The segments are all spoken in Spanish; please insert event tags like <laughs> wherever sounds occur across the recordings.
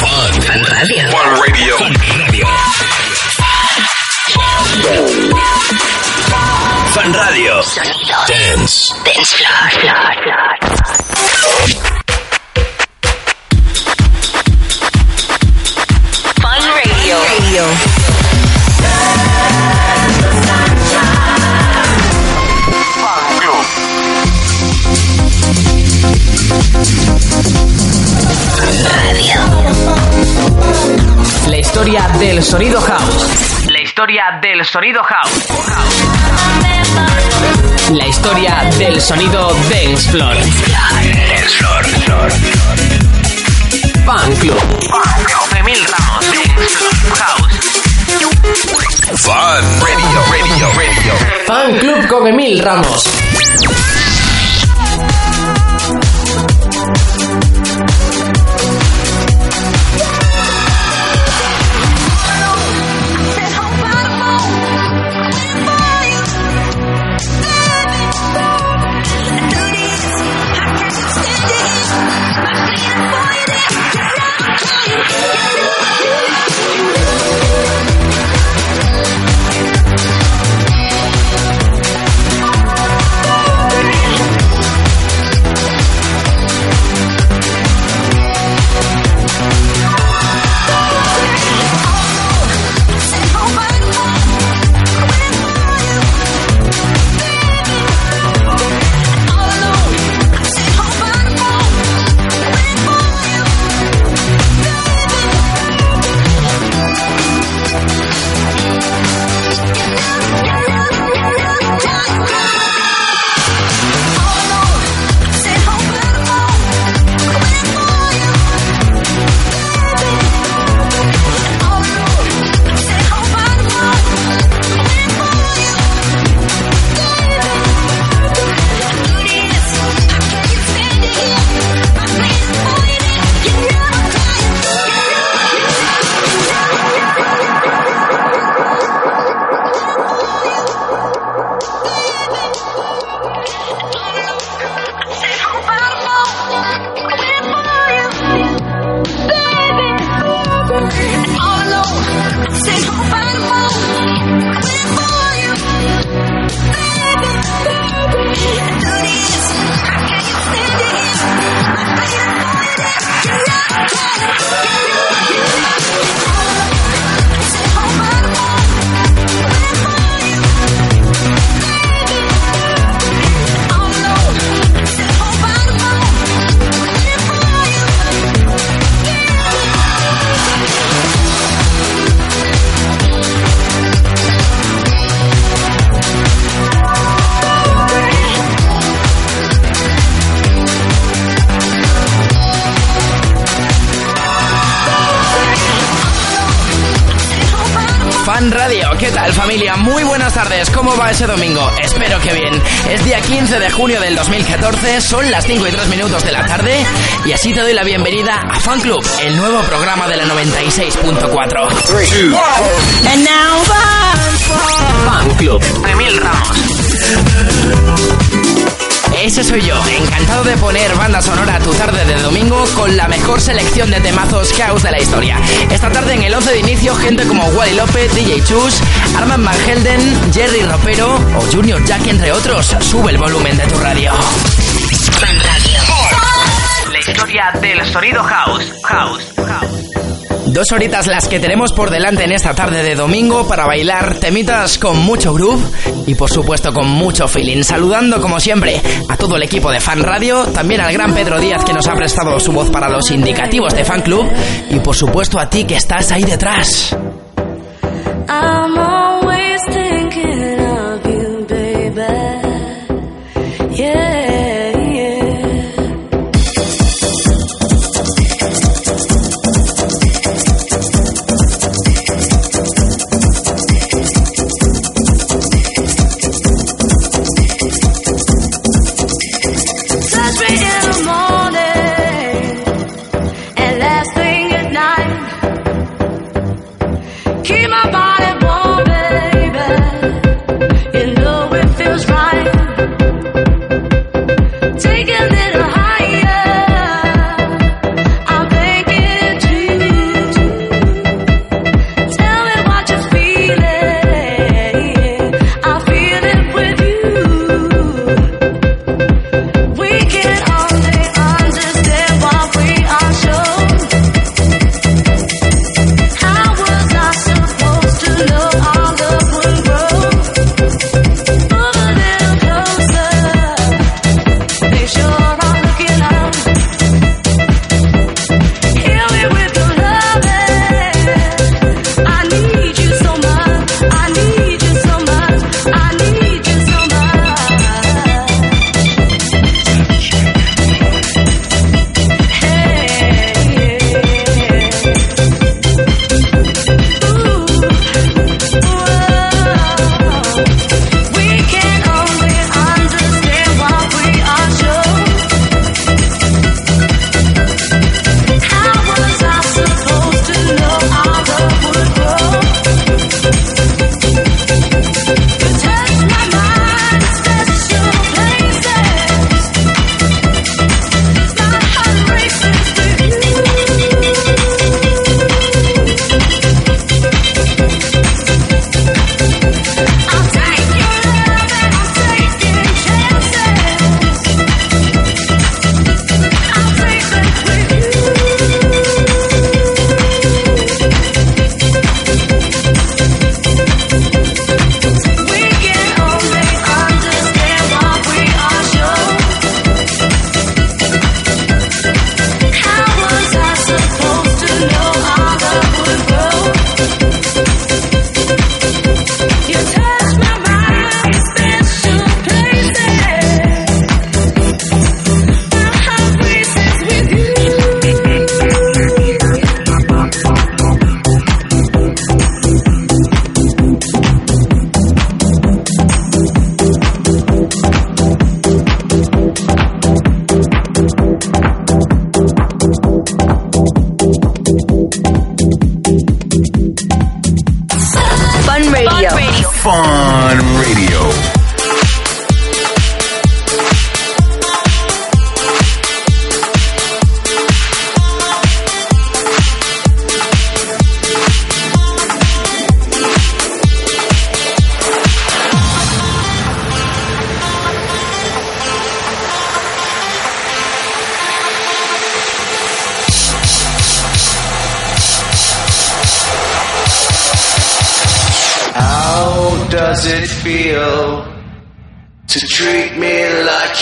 Fun. Fan Radio. Fun Radio. Fun Radio. Fun Radio. Sonido. Dance. Dance floor. floor, floor. Fun Radio. Radio. Historia del sonido house. La historia del sonido house. La historia del sonido dance floor. Dance floor. floor. Fan Club. Emil Ramos. Dance floor house. Fun Radio. Radio. Radio. Fan Club con Emil Ramos. Son las 5 y 3 minutos de la tarde y así te doy la bienvenida a Fan Club, el nuevo programa de la 96.4. And now Fan Club, Emil Ramos. Ese soy yo, encantado de poner banda sonora a tu tarde de domingo con la mejor selección de temazos house de la historia. Esta tarde en el 11 de inicio, gente como Wally López, DJ Chus, Armand Van Helden, Jerry Ropero o Junior Jack, entre otros. Sube el volumen de tu radio. Radio. La historia del sonido house. House. Dos horitas las que tenemos por delante en esta tarde de domingo para bailar temitas con mucho groove y por supuesto con mucho feeling. Saludando como siempre a todo el equipo de Fan Radio, también al gran Pedro Díaz que nos ha prestado su voz para los indicativos de Fan Club y por supuesto a ti que estás ahí detrás. I'm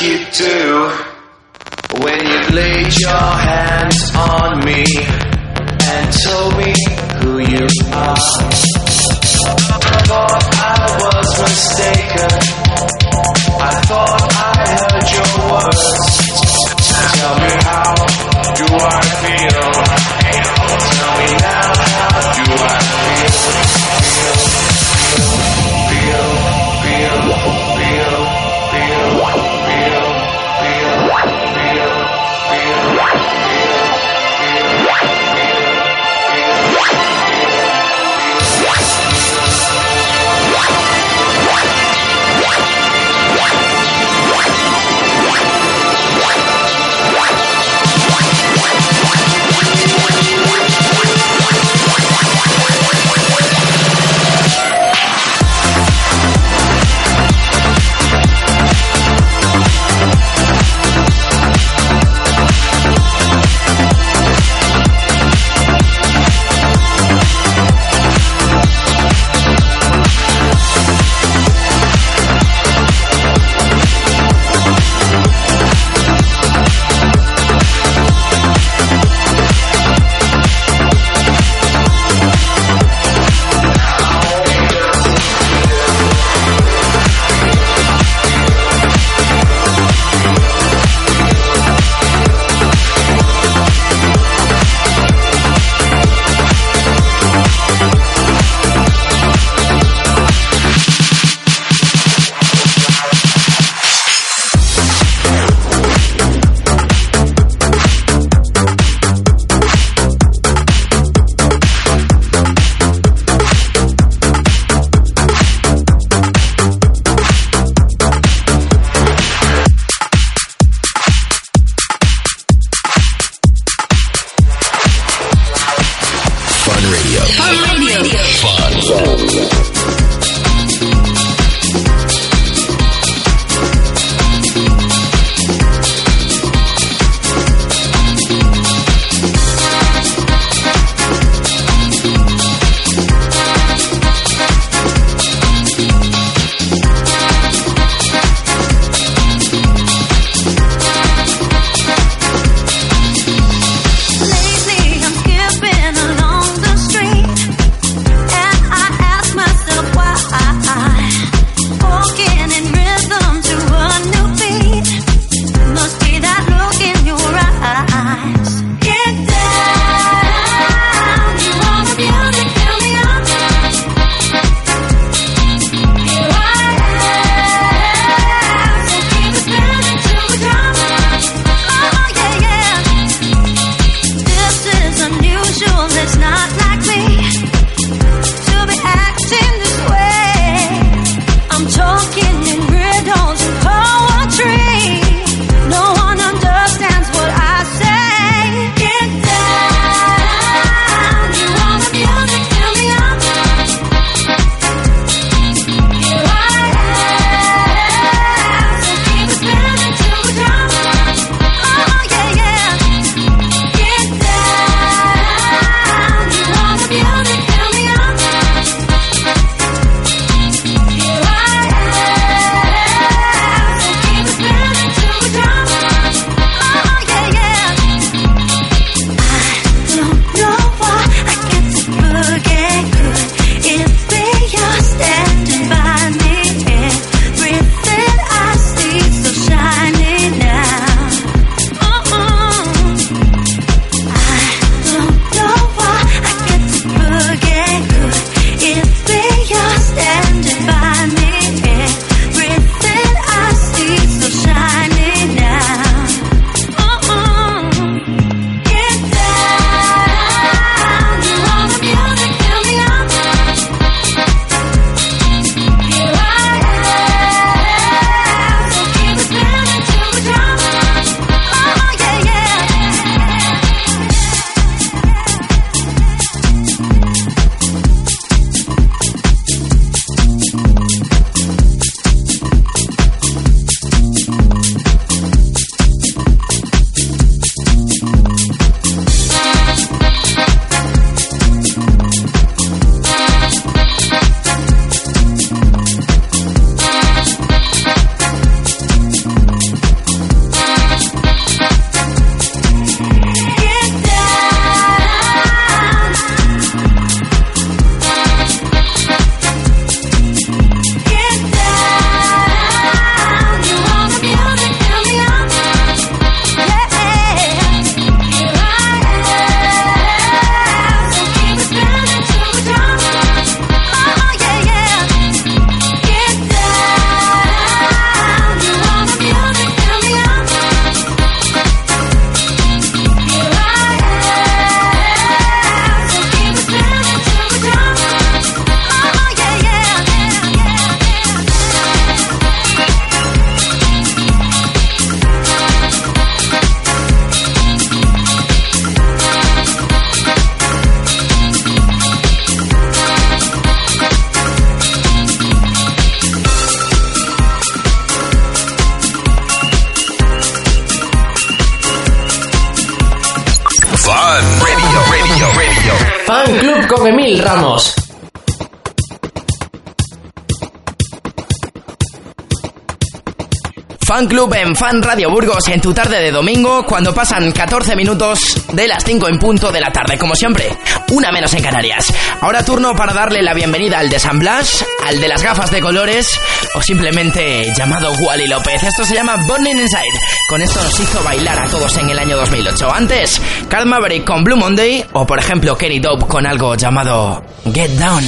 you do when you laid your hands on me and told me who you are. Thought I was mistaken. Fan Radio Burgos en tu tarde de domingo cuando pasan 14 minutos de las 5 en punto de la tarde, como siempre, una menos en Canarias. Ahora turno para darle la bienvenida al de San Blas, al de las gafas de colores o simplemente llamado Wally López. Esto se llama Burning Inside. Con esto nos hizo bailar a todos en el año 2008. Antes, Carl Maverick con Blue Monday o por ejemplo Kenny Dope con algo llamado Get Down.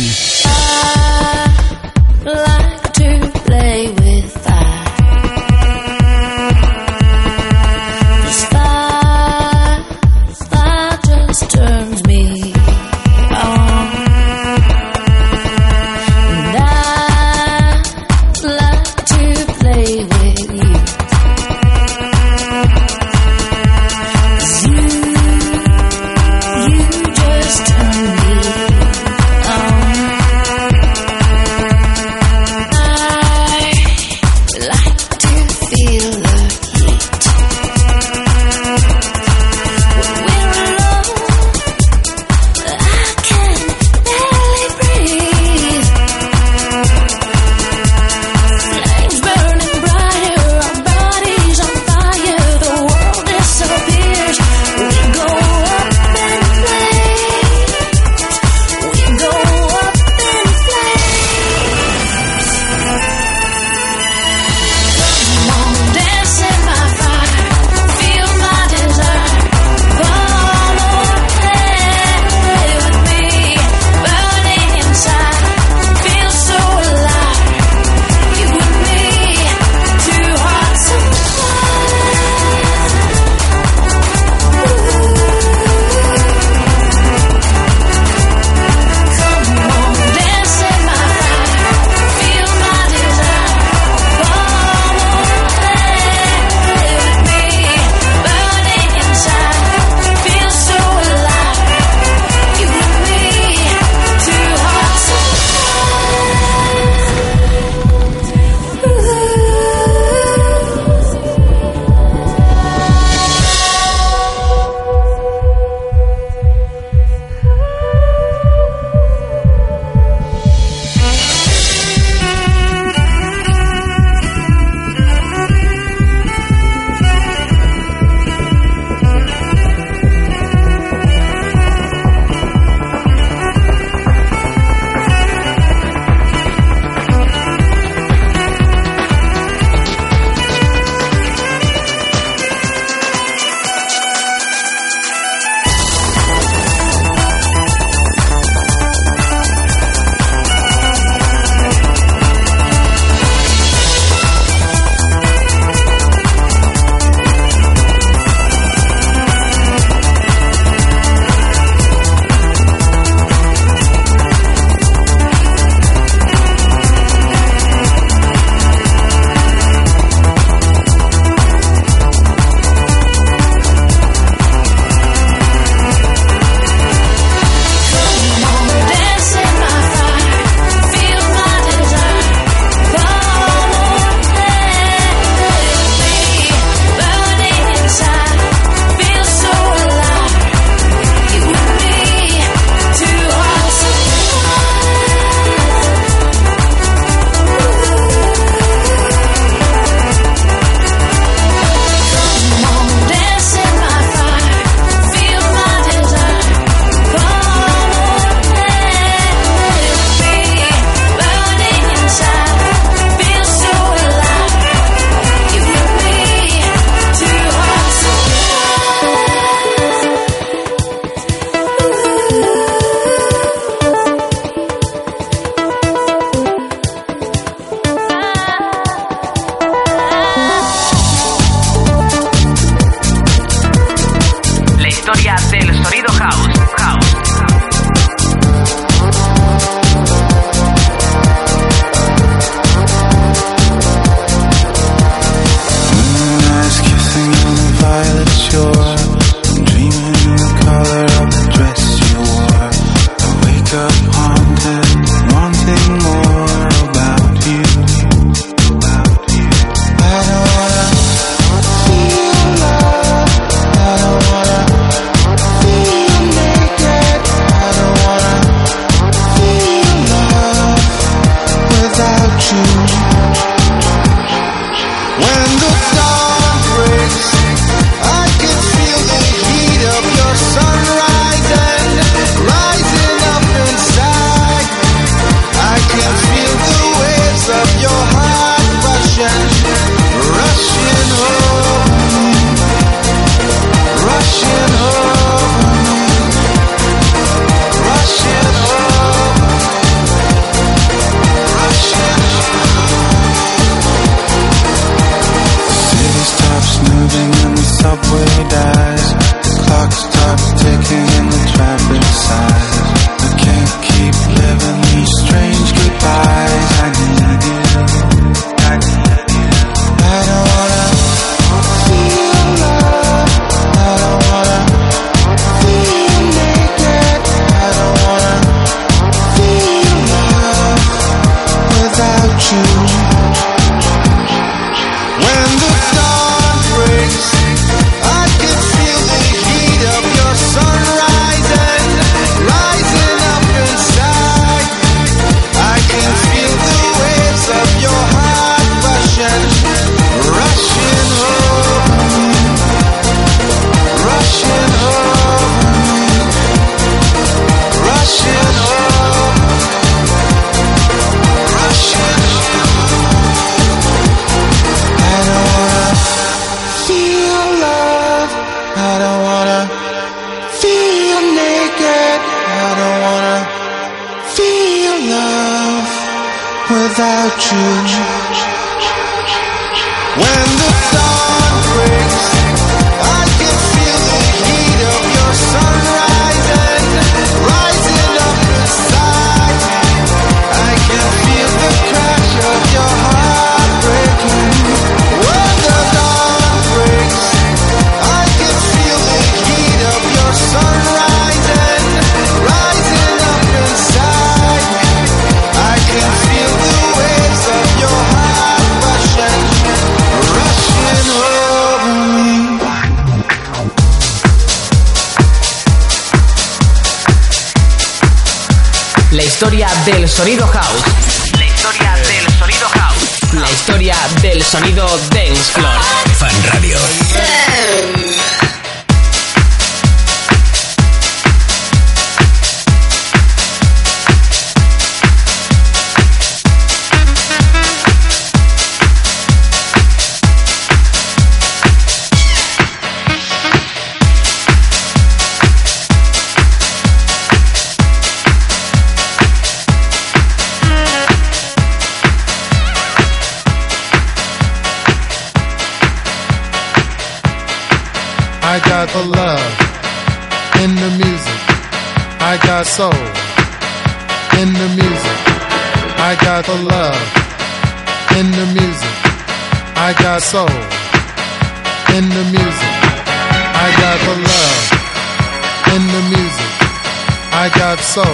got soul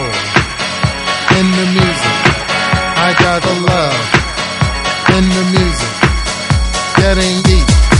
in the music. I got the love in the music. That ain't deep.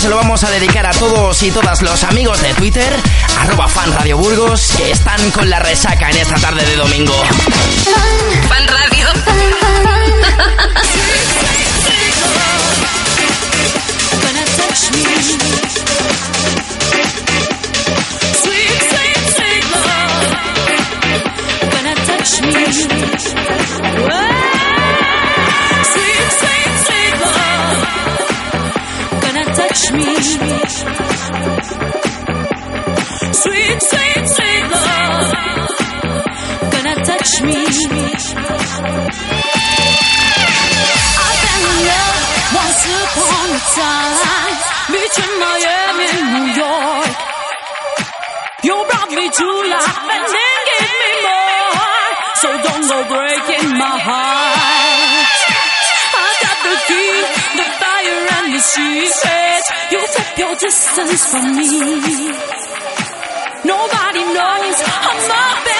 se lo vamos a dedicar a todos y todas los amigos de Twitter, arroba fan Radio Burgos, que están con la resaca en esta tarde de domingo. She said, You kept your distance from me. Nobody knows I'm a.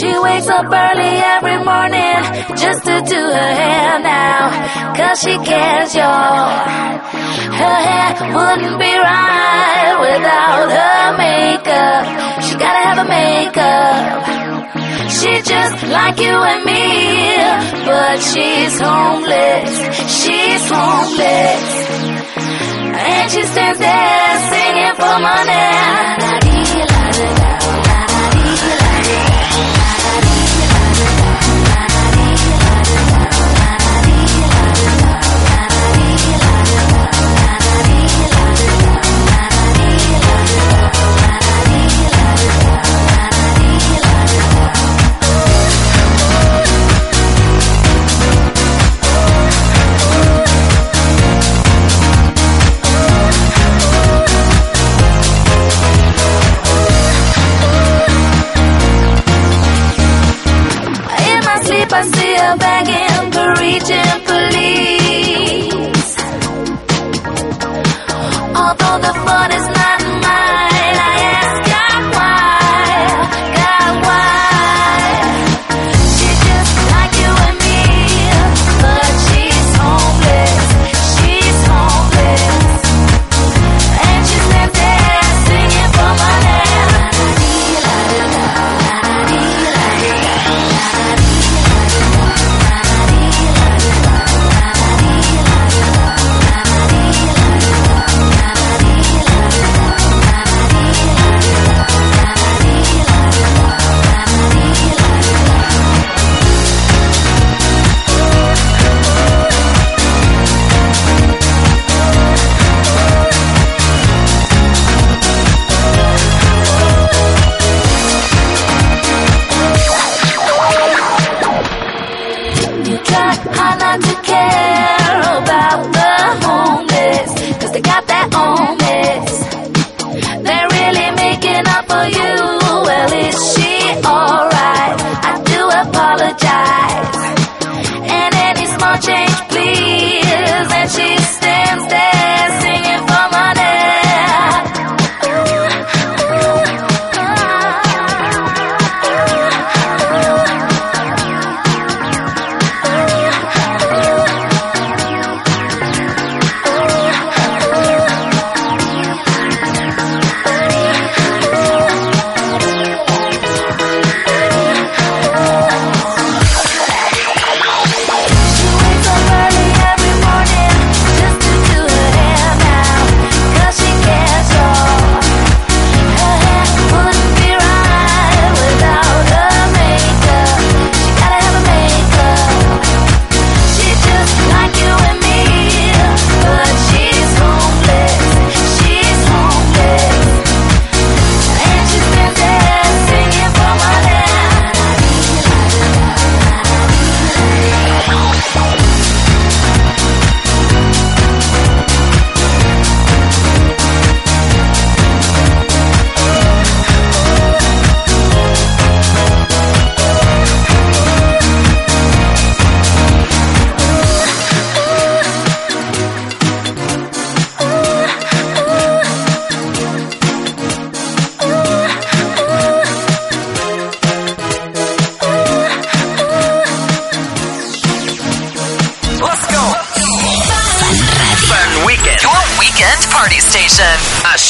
She wakes up early every morning just to do her hair now. Cause she cares, y'all. Her hair wouldn't be right without her makeup. She gotta have a makeup. She's just like you and me, but she's homeless. She's homeless. And she stands there singing for money.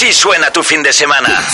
Así suena tu fin de semana.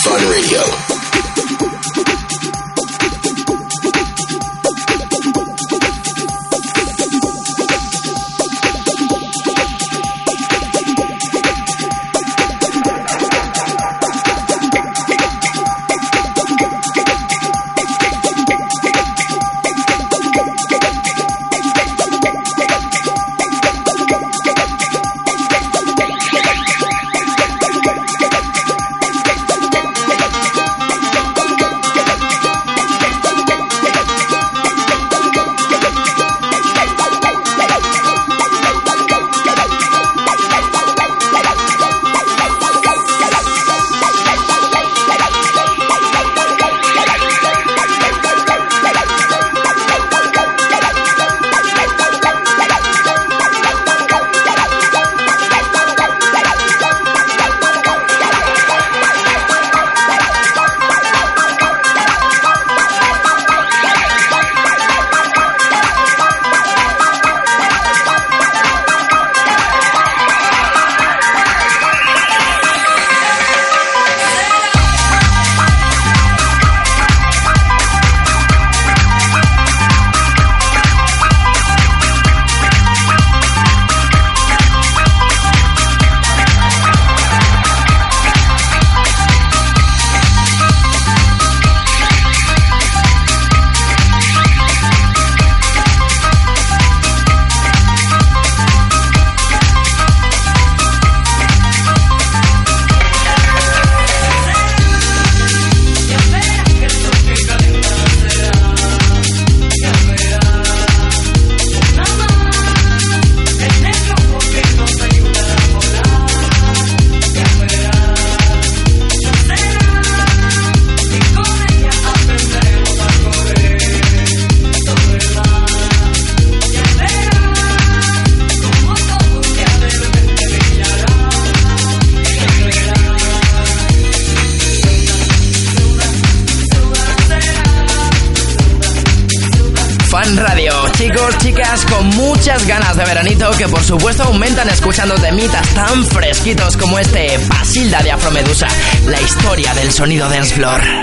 Sonido dance floor.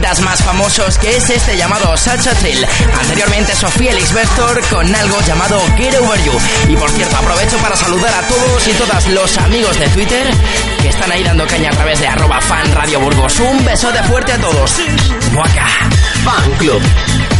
Más famosos que es este llamado Sacha Trill. Anteriormente Sofía Lisbethor con algo llamado Get Over You. Y por cierto, aprovecho para saludar a todos y todas los amigos de Twitter que están ahí dando caña a través de arroba fan Radio Burgos. Un besote fuerte a todos. Muaca. Fan Club.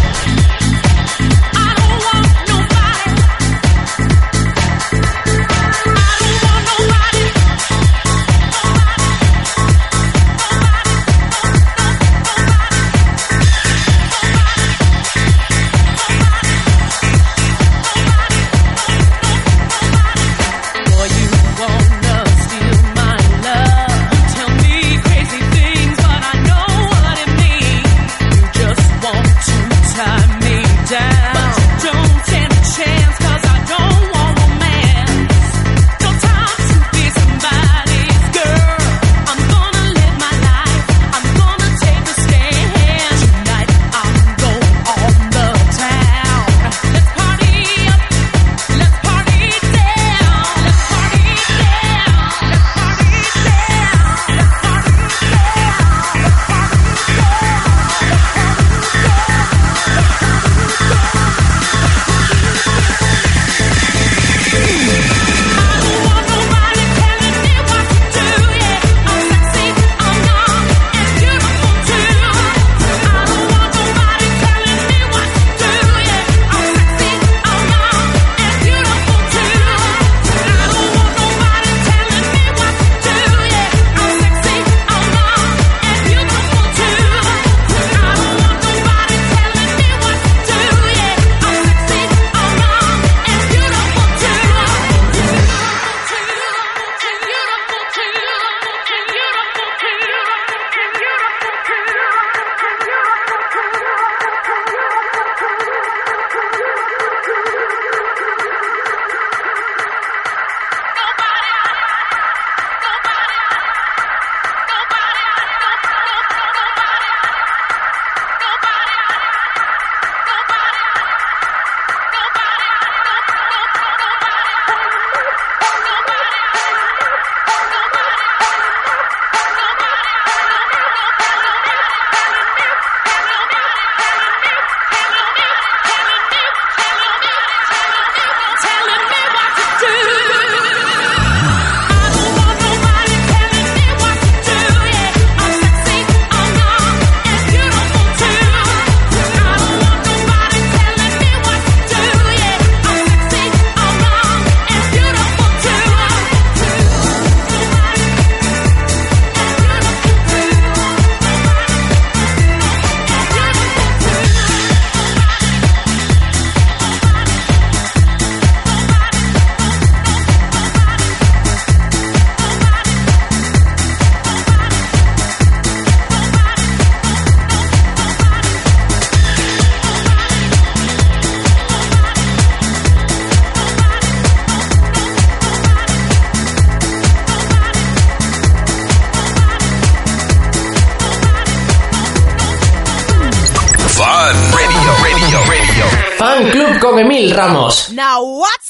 Now what's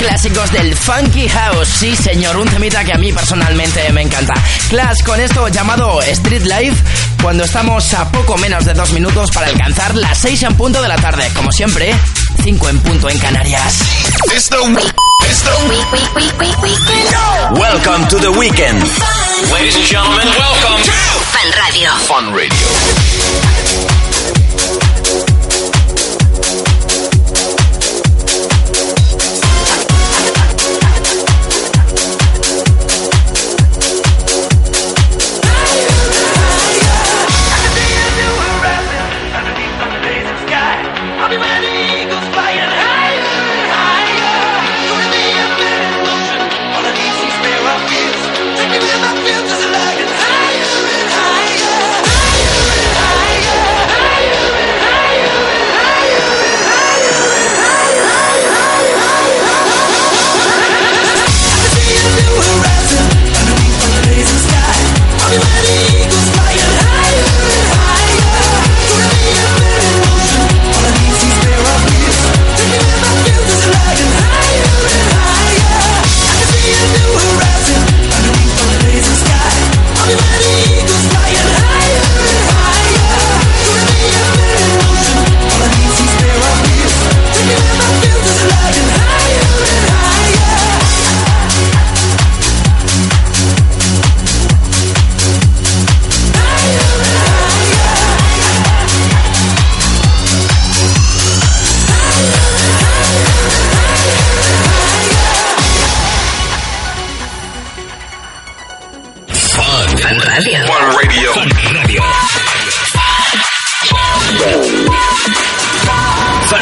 clásicos del Funky House. Sí, señor, un temita que a mí personalmente me encanta. Clash con esto llamado Street Life, cuando estamos a poco menos de dos minutos para alcanzar las seis en punto de la tarde. Como siempre, cinco en punto en Canarias. Welcome to the weekend. Ladies and gentlemen, welcome to Fun Radio. Fun Radio.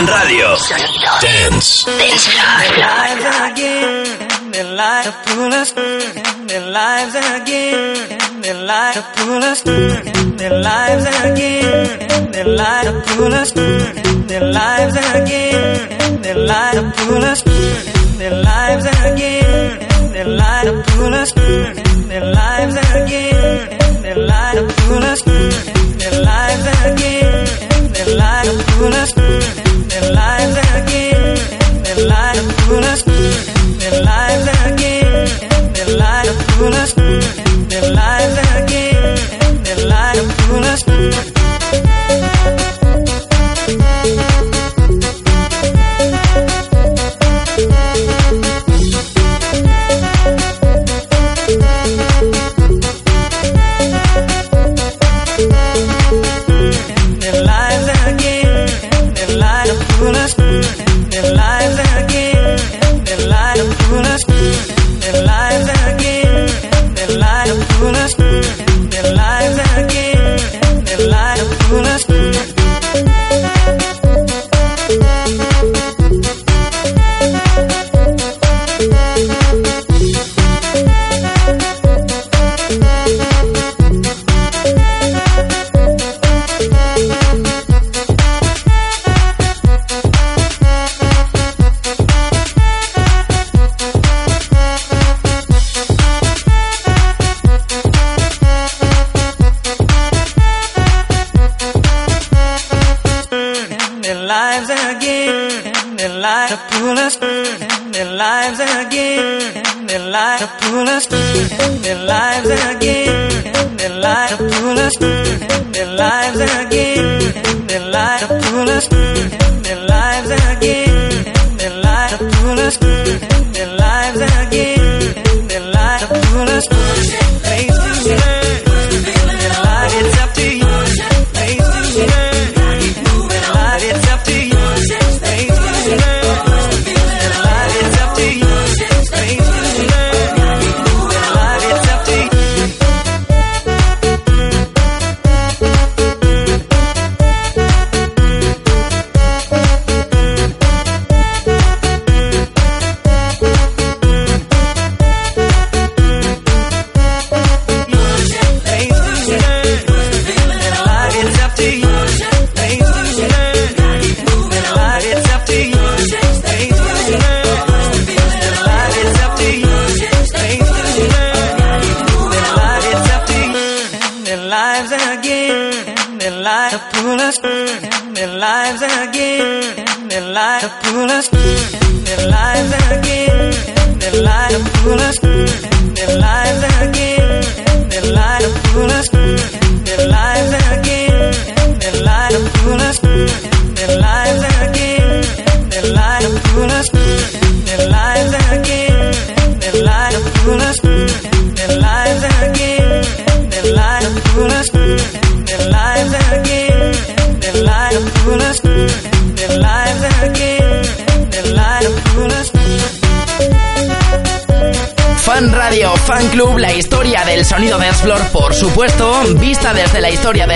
Radio. Dance. Dance again. Their lives pull us. Their lives again. Their lives pull us. Their lives again. Their lives pull us. Their lives again. Their lives pull us. Their lives again. Their lives pull us. Their lives again. Their lives pull us. Their lives again. light of the light again, the light of coolest.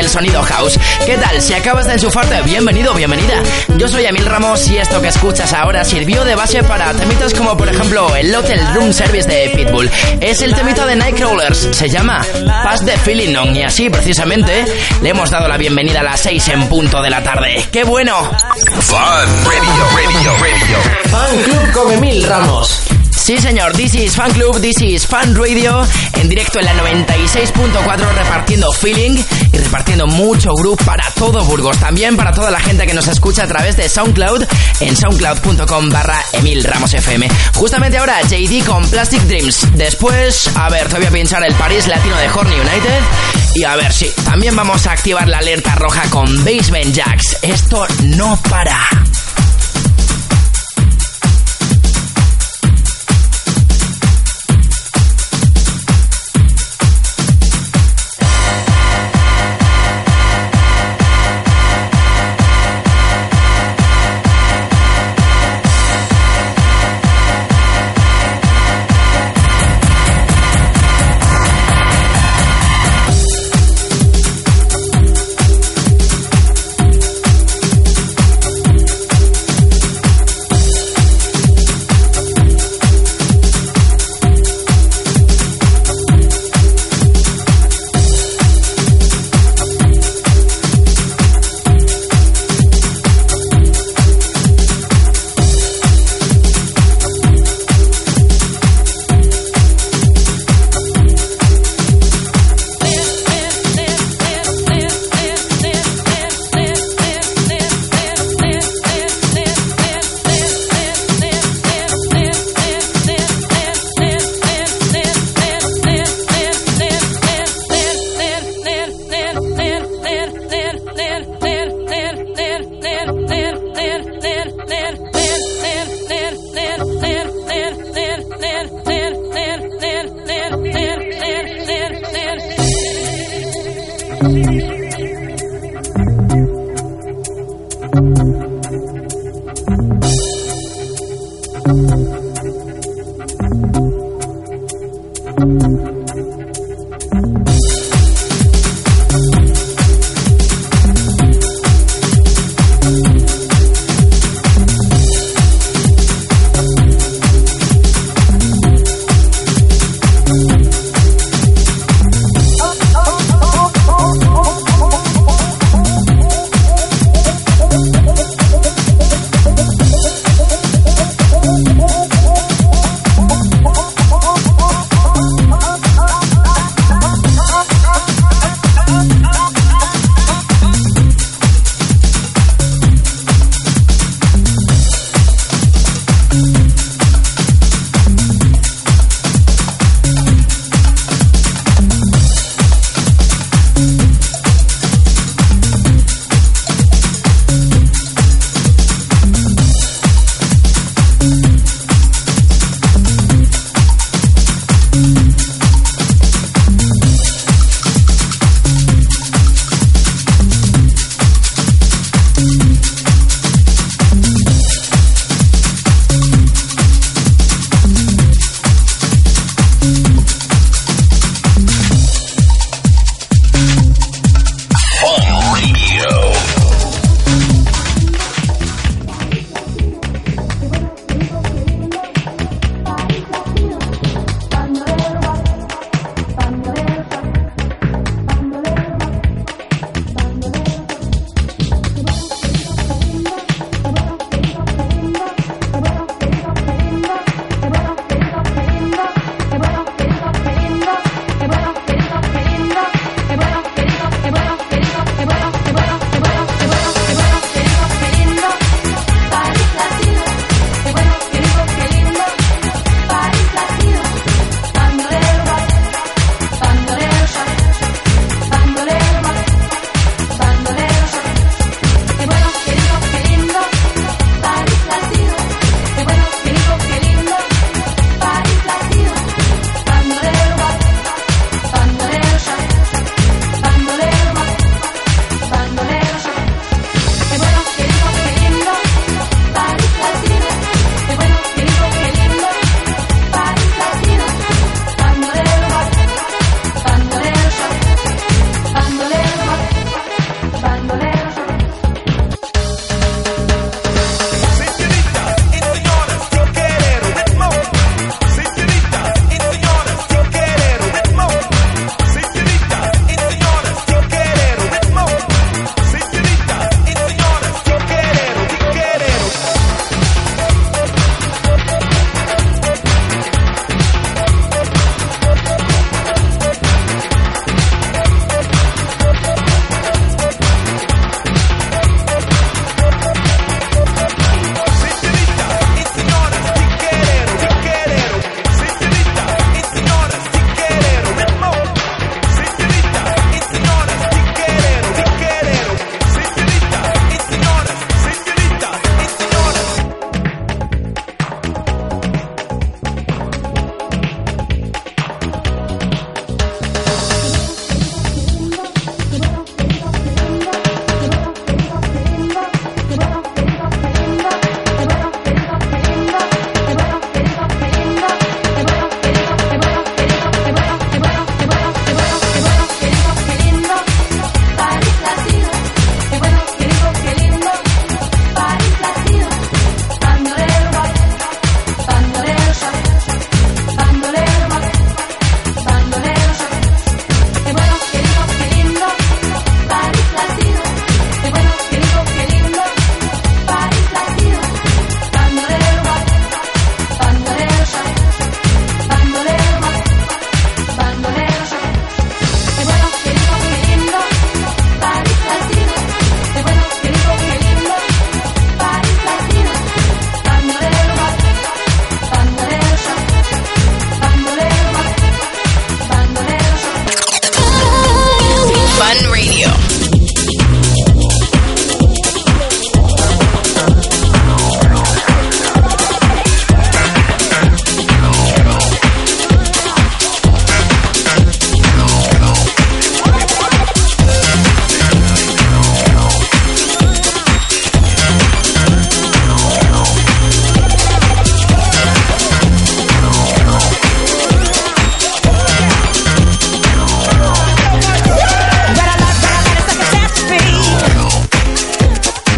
Sonido house. ¿Qué tal? Si acabas de enchufarte, bienvenido, bienvenida. Yo soy Emil Ramos y esto que escuchas ahora sirvió de base para temitas como por ejemplo el Hotel Room Service de Pitbull. Es el temito de Nightcrawlers, se llama Pass the Feeling On y así precisamente le hemos dado la bienvenida a las 6 en punto de la tarde. ¡Qué bueno! Fun Radio, Radio, Radio. Fan Club con Emil Ramos. Sí, señor, This is Fan Club, This is Fan Radio, en directo en la 96.4 repartiendo feeling y repartiendo mucho groove para todo Burgos, también para toda la gente que nos escucha a través de SoundCloud en soundcloud.com barra Emil Ramos FM. Justamente ahora JD con Plastic Dreams. Después, a ver, te voy a pinchar el París Latino de Horny United. Y a ver, si también vamos a activar la alerta roja con Basement Jacks. Esto no para.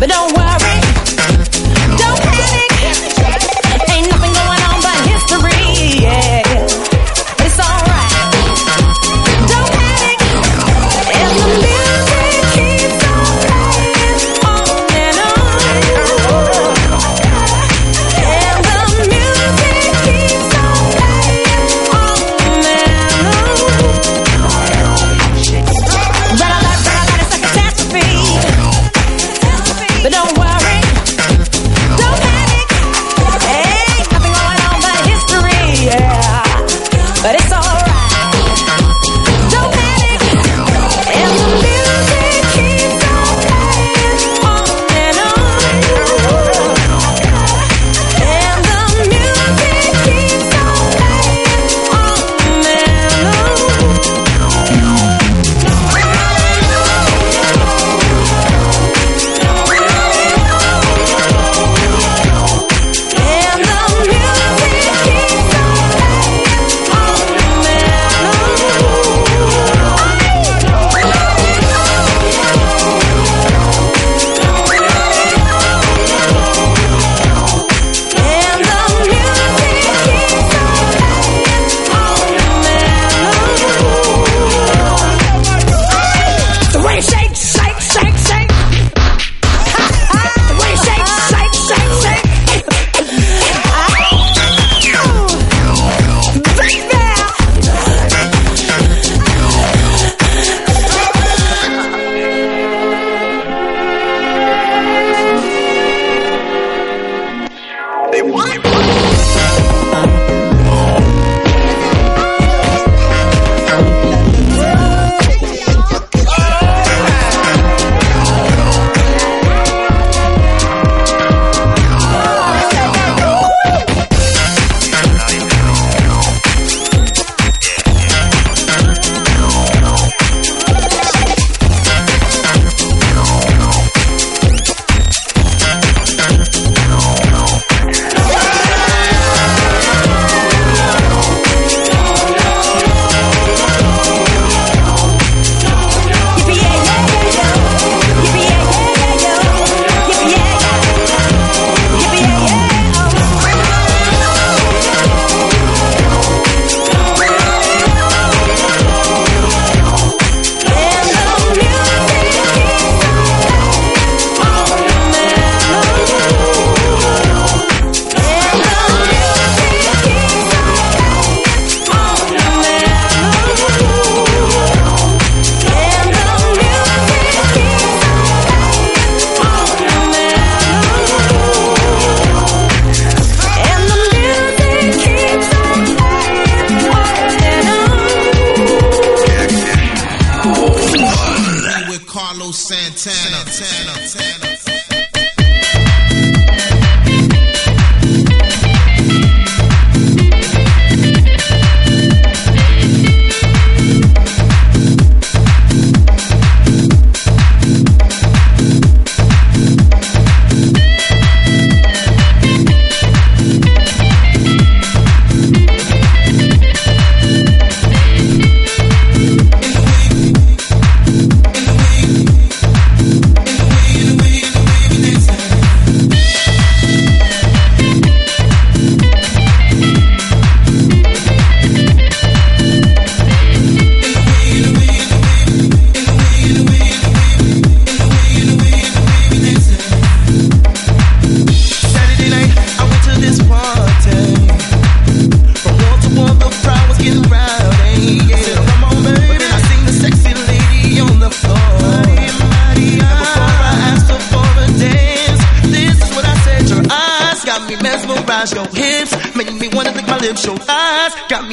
But don't worry.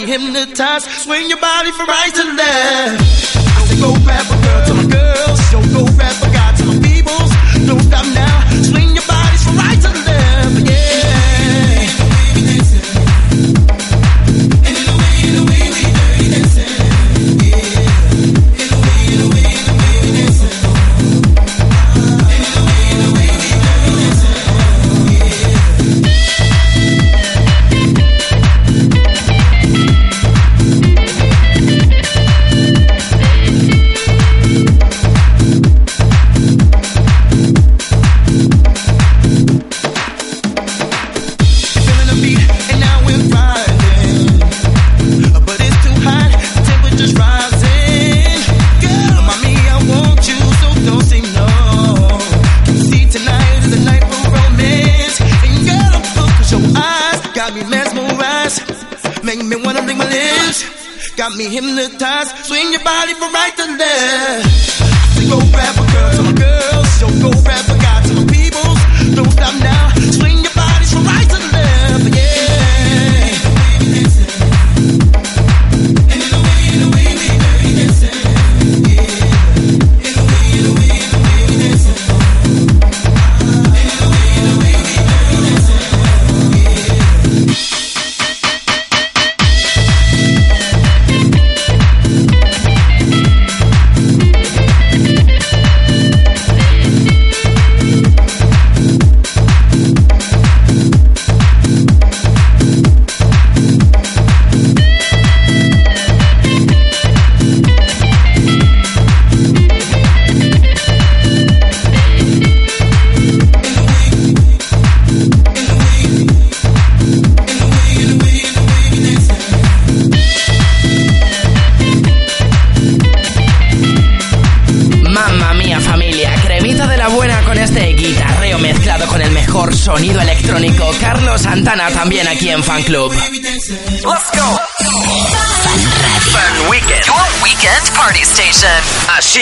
Hypnotized. Swing your body from right to left. I say go grab a girl to my girls.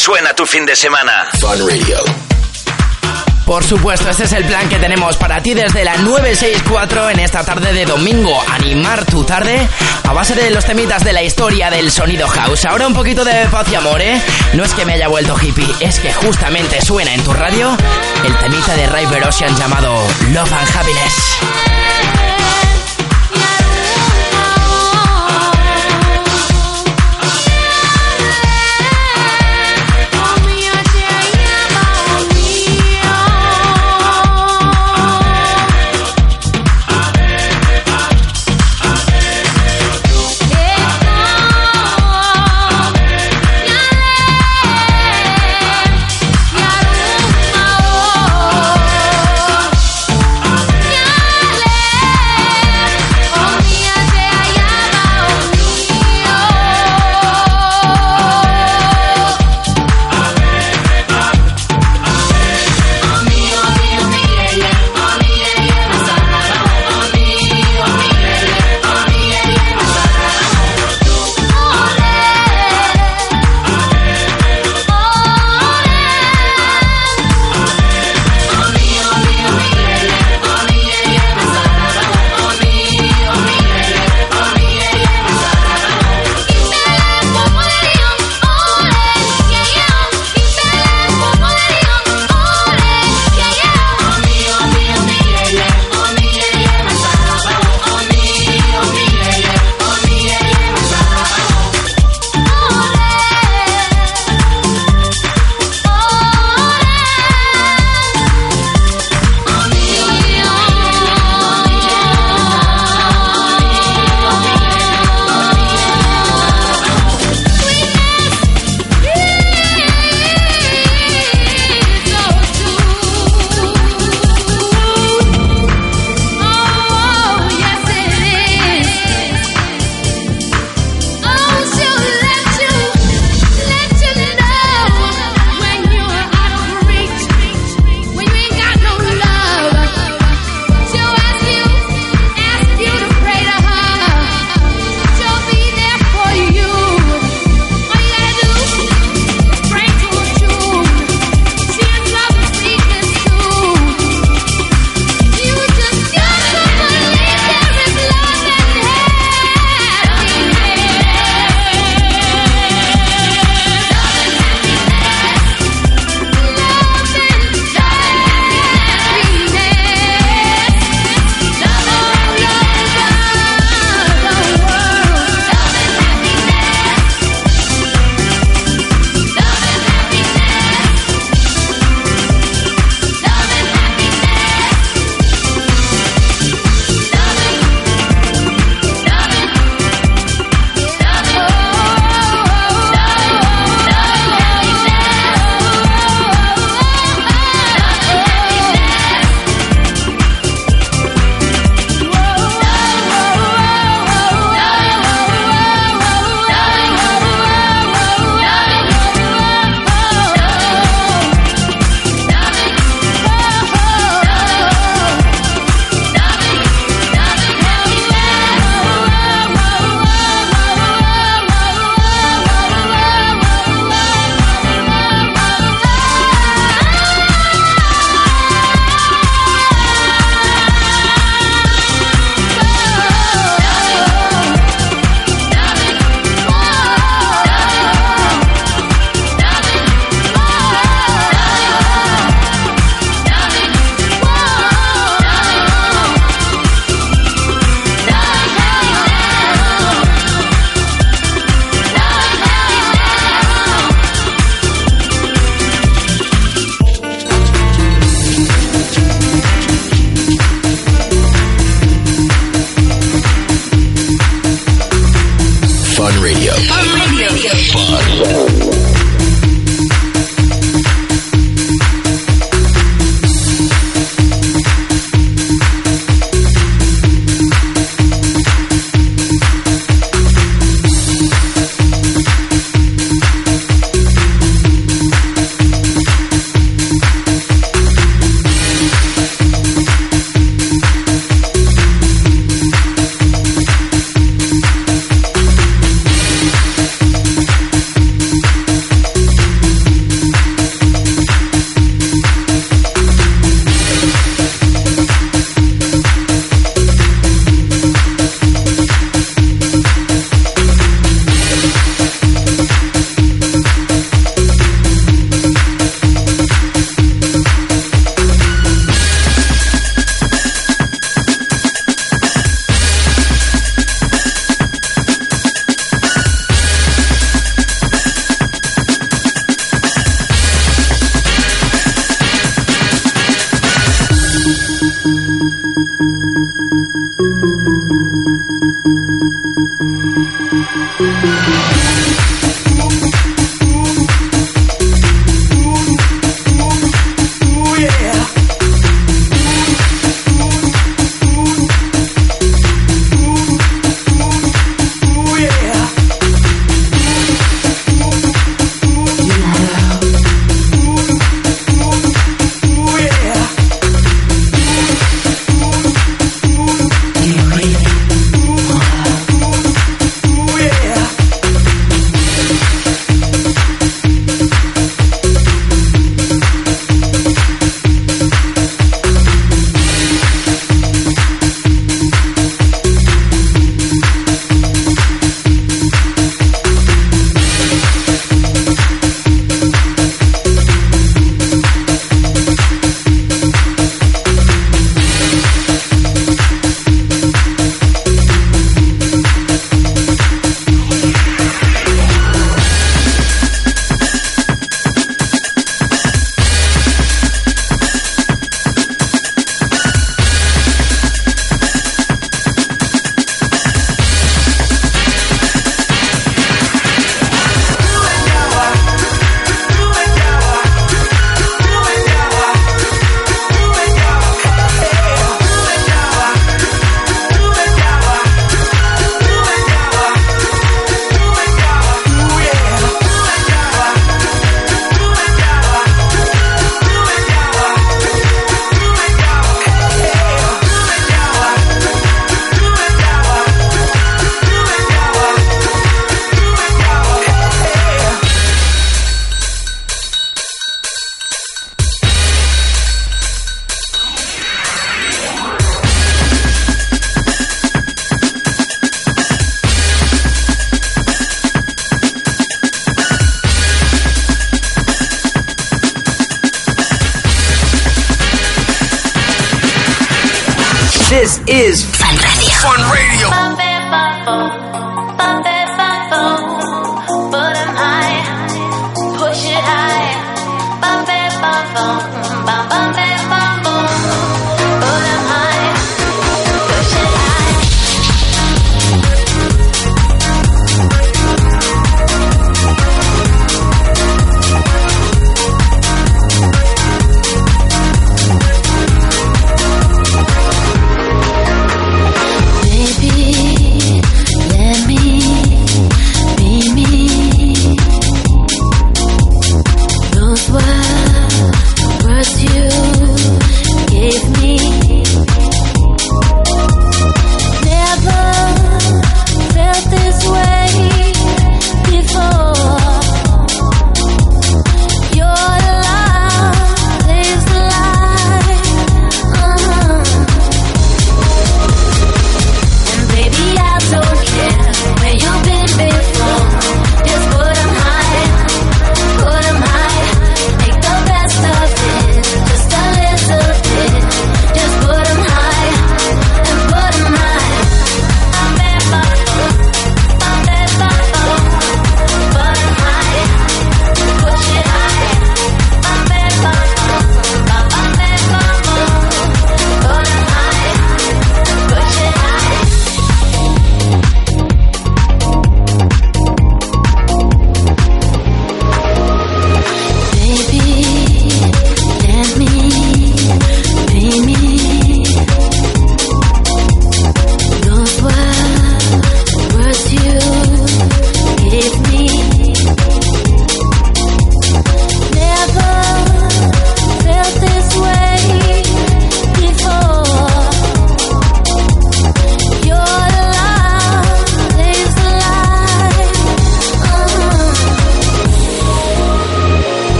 Suena tu fin de semana. Fun Radio. Por supuesto, este es el plan que tenemos para ti desde la 964 en esta tarde de domingo. Animar tu tarde a base de los temitas de la historia del sonido house. Ahora un poquito de paz y amor, ¿eh? No es que me haya vuelto hippie, es que justamente suena en tu radio el temita de Ray Ocean llamado Love and Happiness.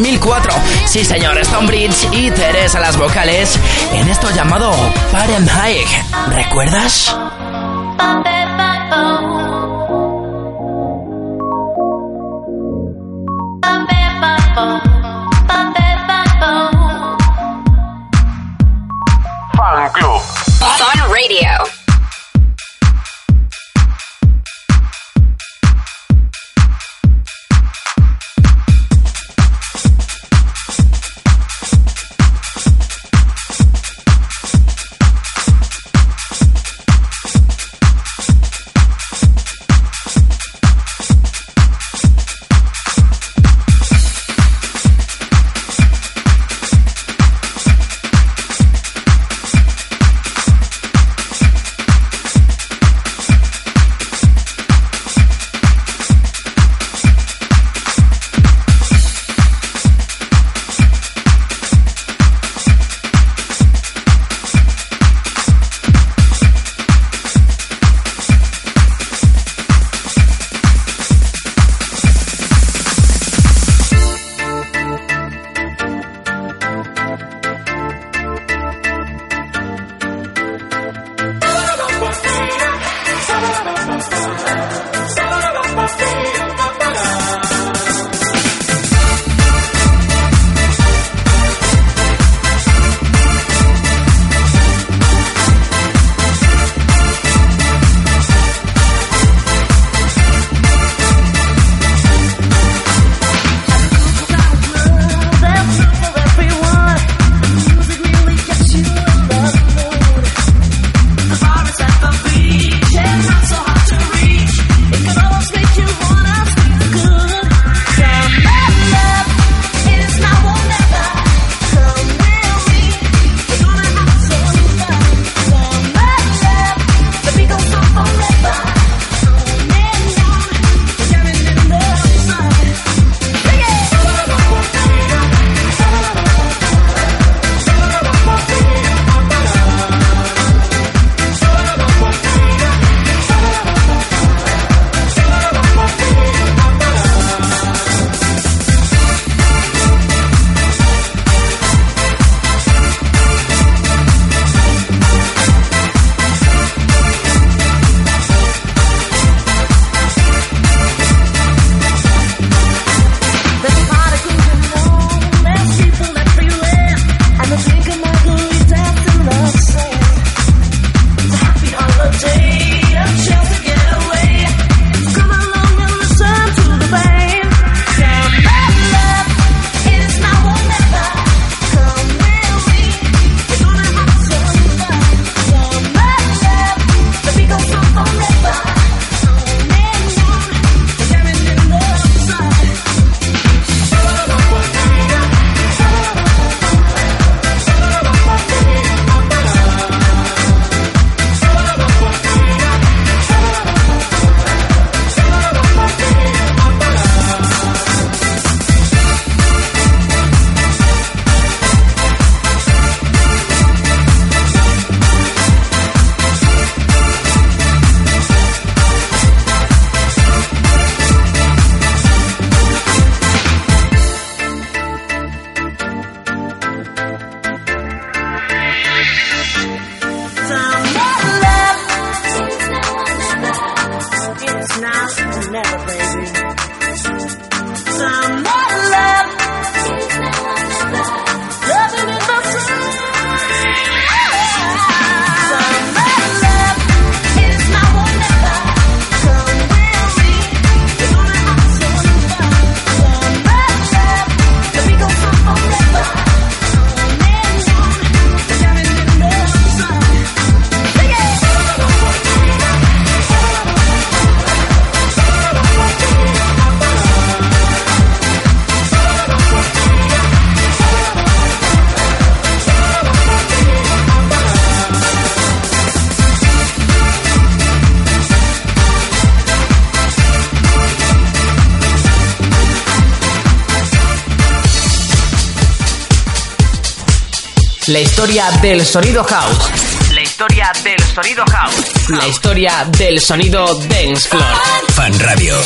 2004. Sí, señor, Stonebridge y Teresa las vocales en esto llamado Fahrenheit. ¿Recuerdas? La historia del sonido house. La historia del sonido house. La historia del sonido dance floor. Fan Radio.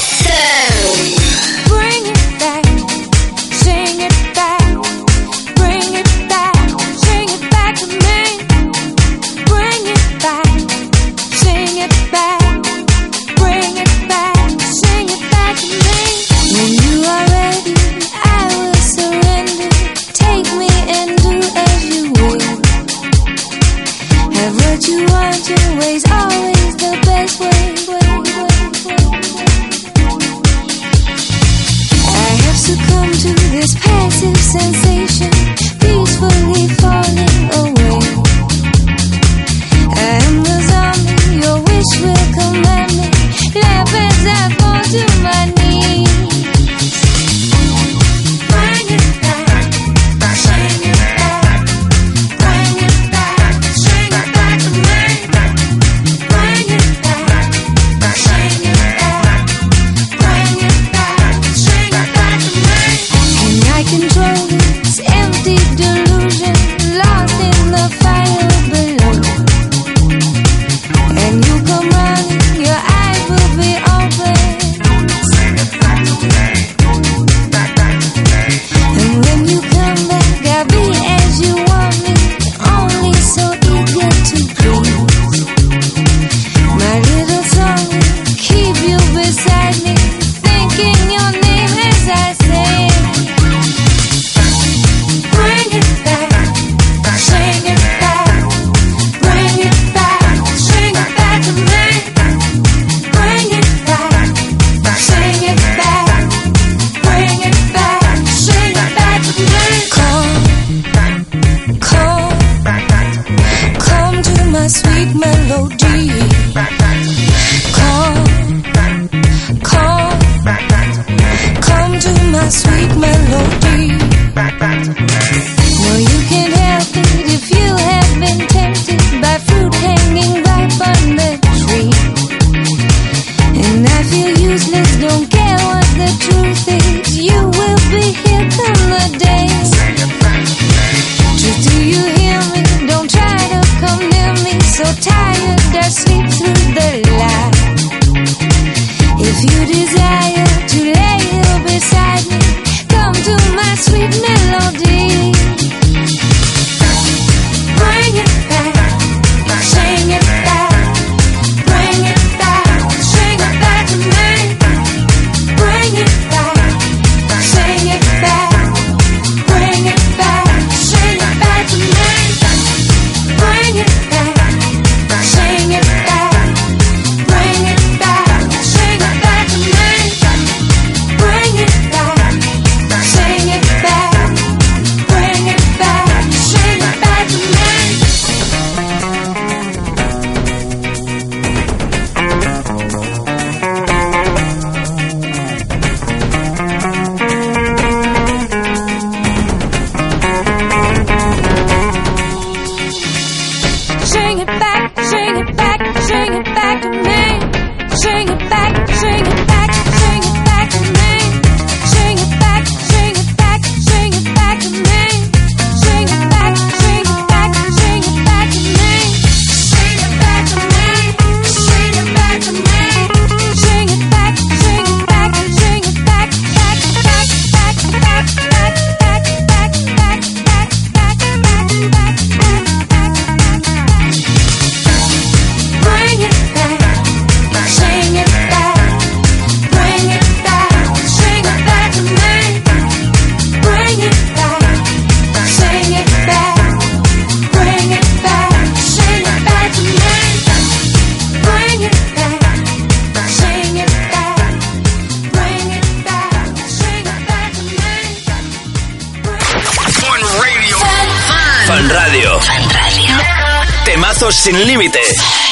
Sin límites.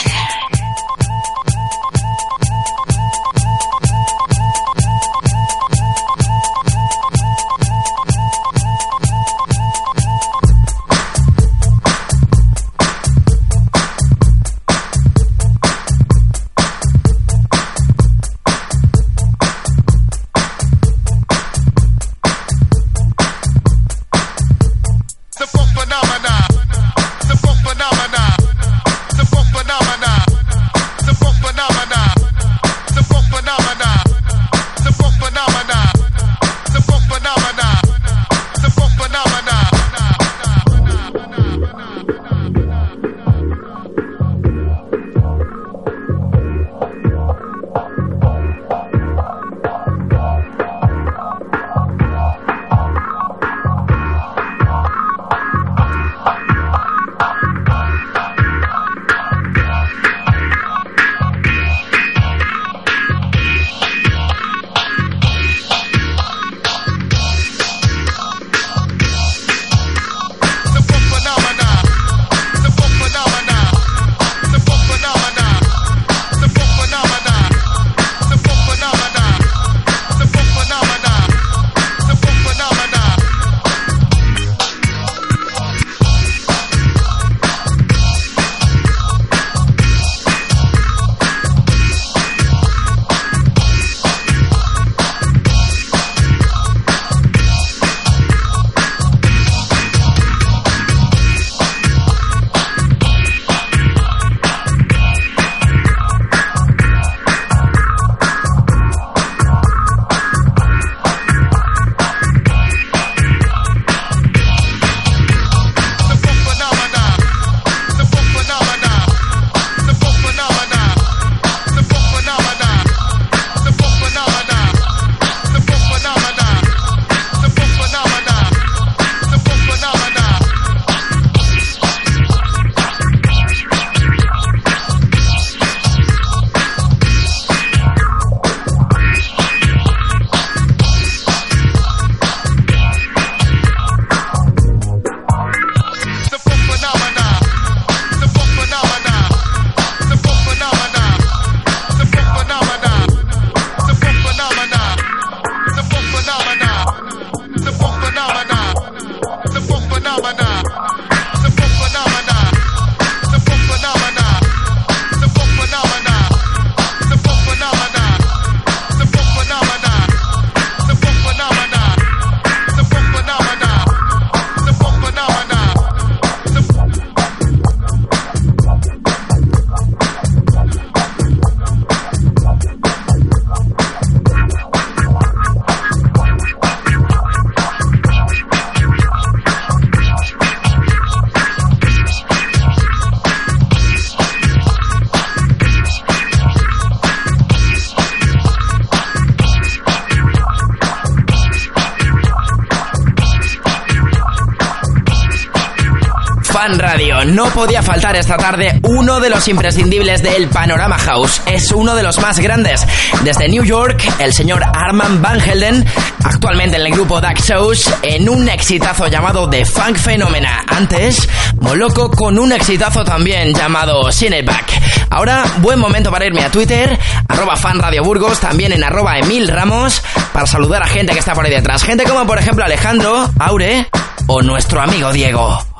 No podía faltar esta tarde uno de los imprescindibles del Panorama House. Es uno de los más grandes. Desde New York, el señor Arman Van Helden, actualmente en el grupo Duck Shows, en un exitazo llamado The Funk Phenomena. Antes, Moloco con un exitazo también llamado Cineback. Ahora, buen momento para irme a Twitter, arroba fan Radio Burgos, también en arroba Emil Ramos, para saludar a gente que está por ahí detrás. Gente como por ejemplo Alejandro, Aure o nuestro amigo Diego.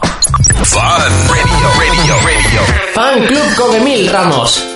Fan Radio, Radio, Radio. Fan Club con Emil Ramos.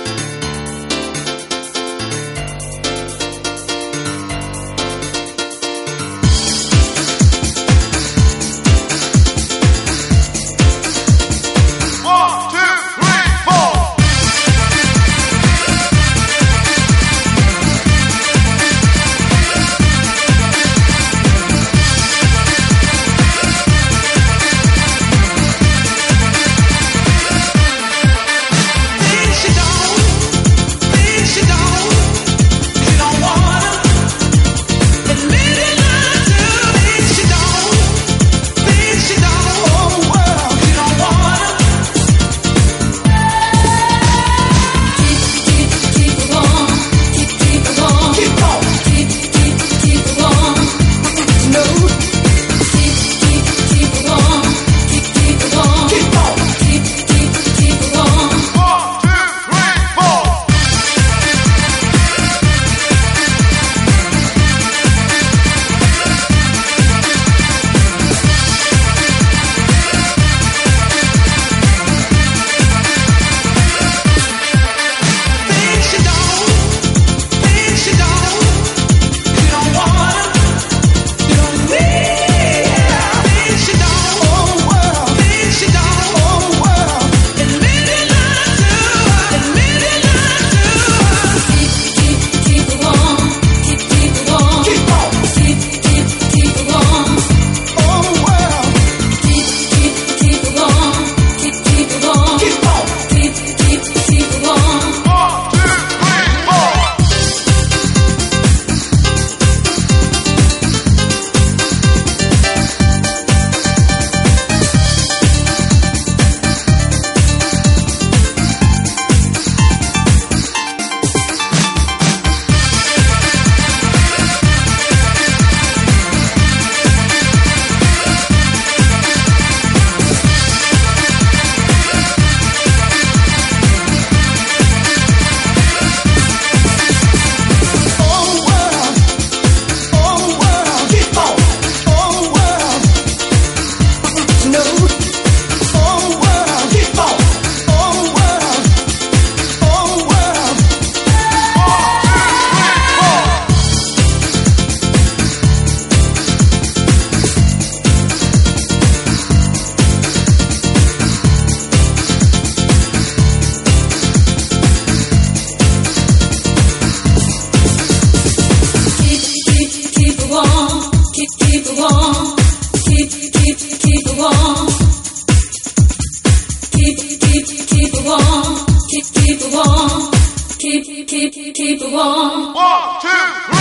keep keep keep it warm. One, two, three.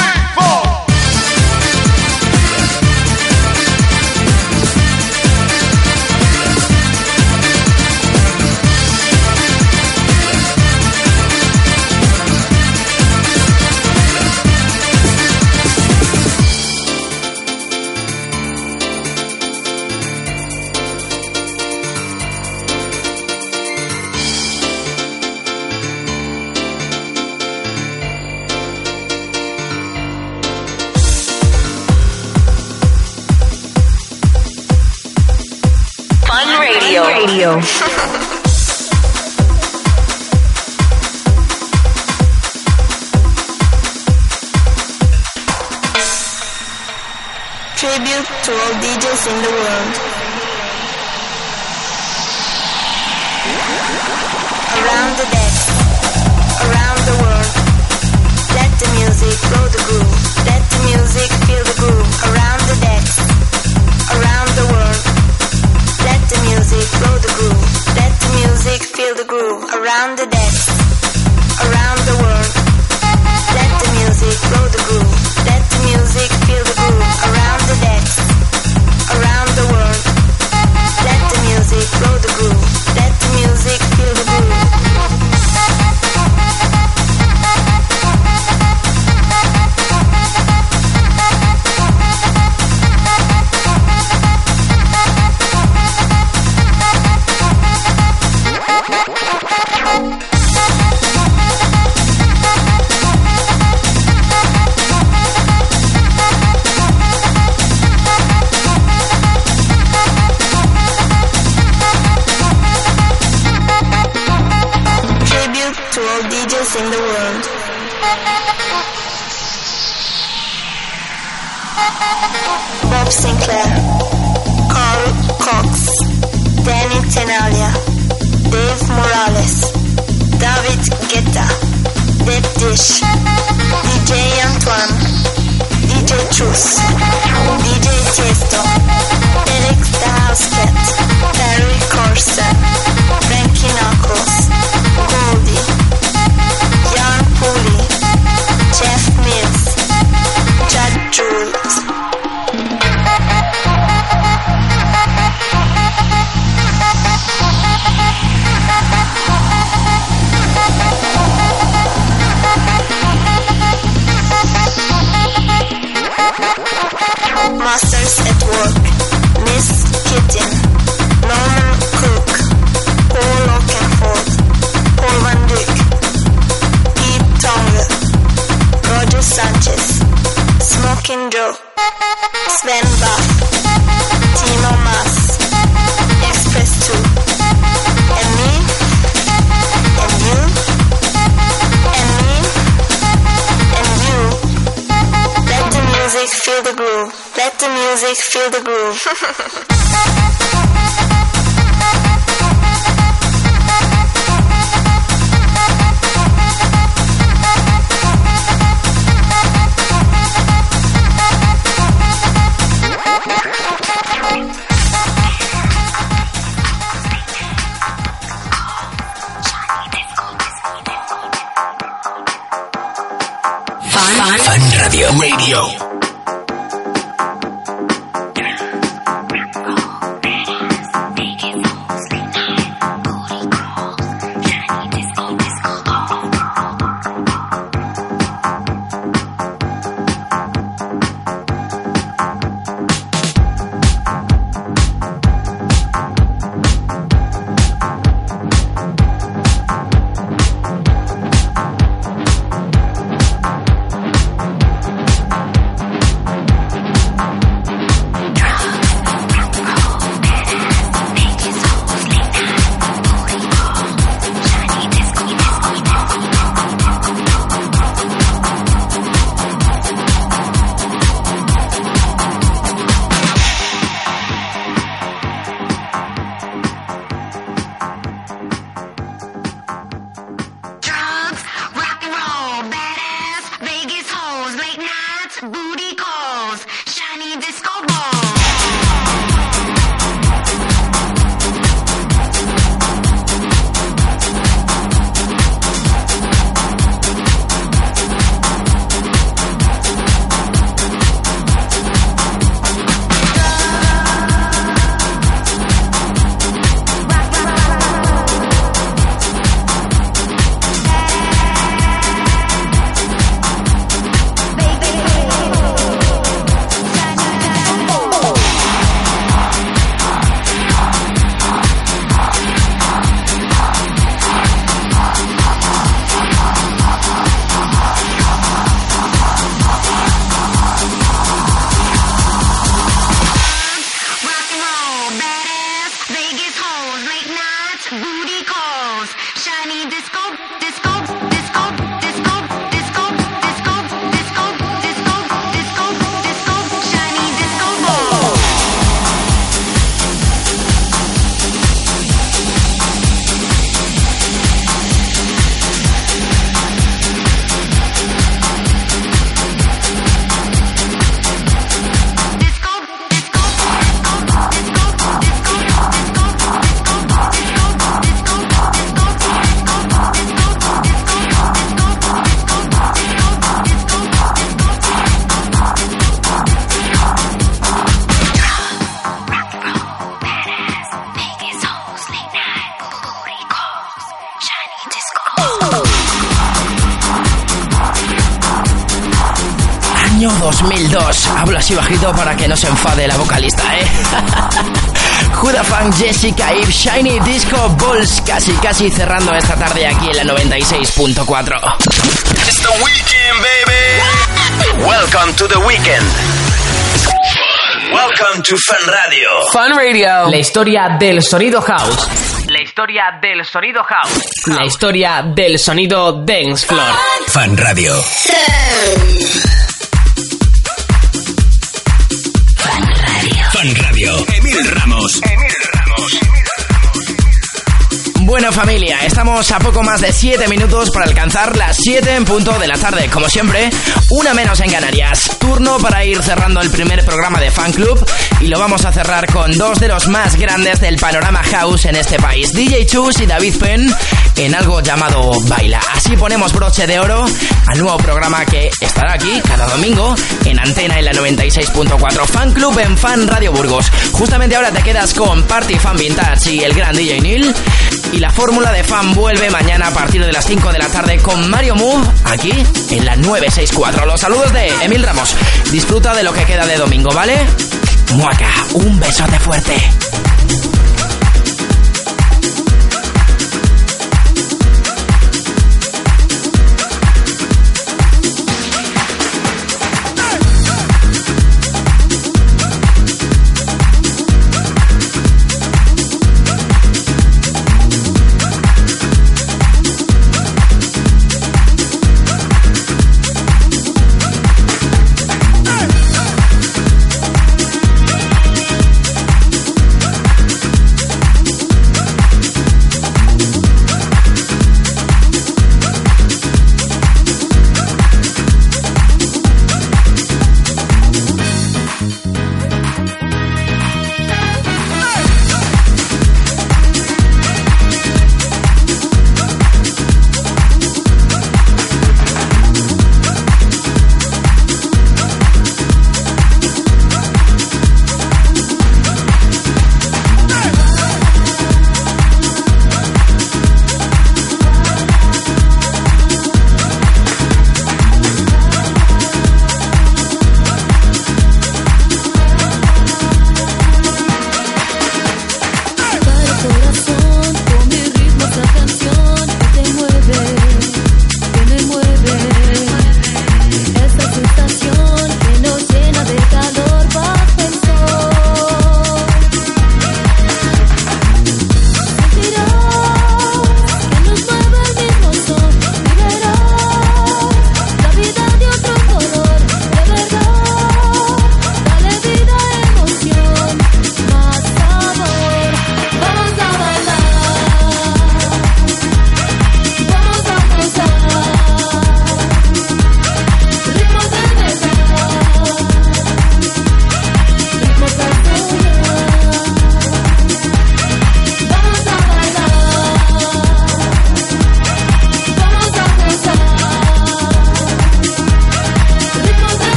Radio. Tribute to all DJs in the world. Let the music blow the groove. Radio. Así bajito para que no se enfade la vocalista, ¿eh? <laughs> Juda Funk, Jessica Eve, Shiny Disco Balls. Casi, casi cerrando esta tarde aquí en la 96.4. It's the weekend, baby. Welcome to the weekend. Welcome to Fan Radio. Fan Radio. La historia del sonido house. La historia historia del sonido house. La historia del sonido dance floor. Fan Radio. Estamos a poco más de 7 minutos para alcanzar las 7 en punto de la tarde. Como siempre, una menos en Canarias. Turno para ir cerrando el primer programa de Fan Club y lo vamos a cerrar con dos de los más grandes del panorama house en este país, DJ Chus y David Penn, en algo llamado Baila. Así ponemos broche de oro al nuevo programa que estará aquí cada domingo en antena en la 96.4 Fan Club en Fan Radio Burgos. Justamente ahora te quedas con Party Fan Vintage y el gran DJ Neil y la fórmula de fan vuelve mañana a partir de las 5 de la tarde con Mario Move aquí en la 964. Los saludos de Emil Ramos. Disfruta de lo que queda de domingo, ¿vale? Muaca, un besote fuerte.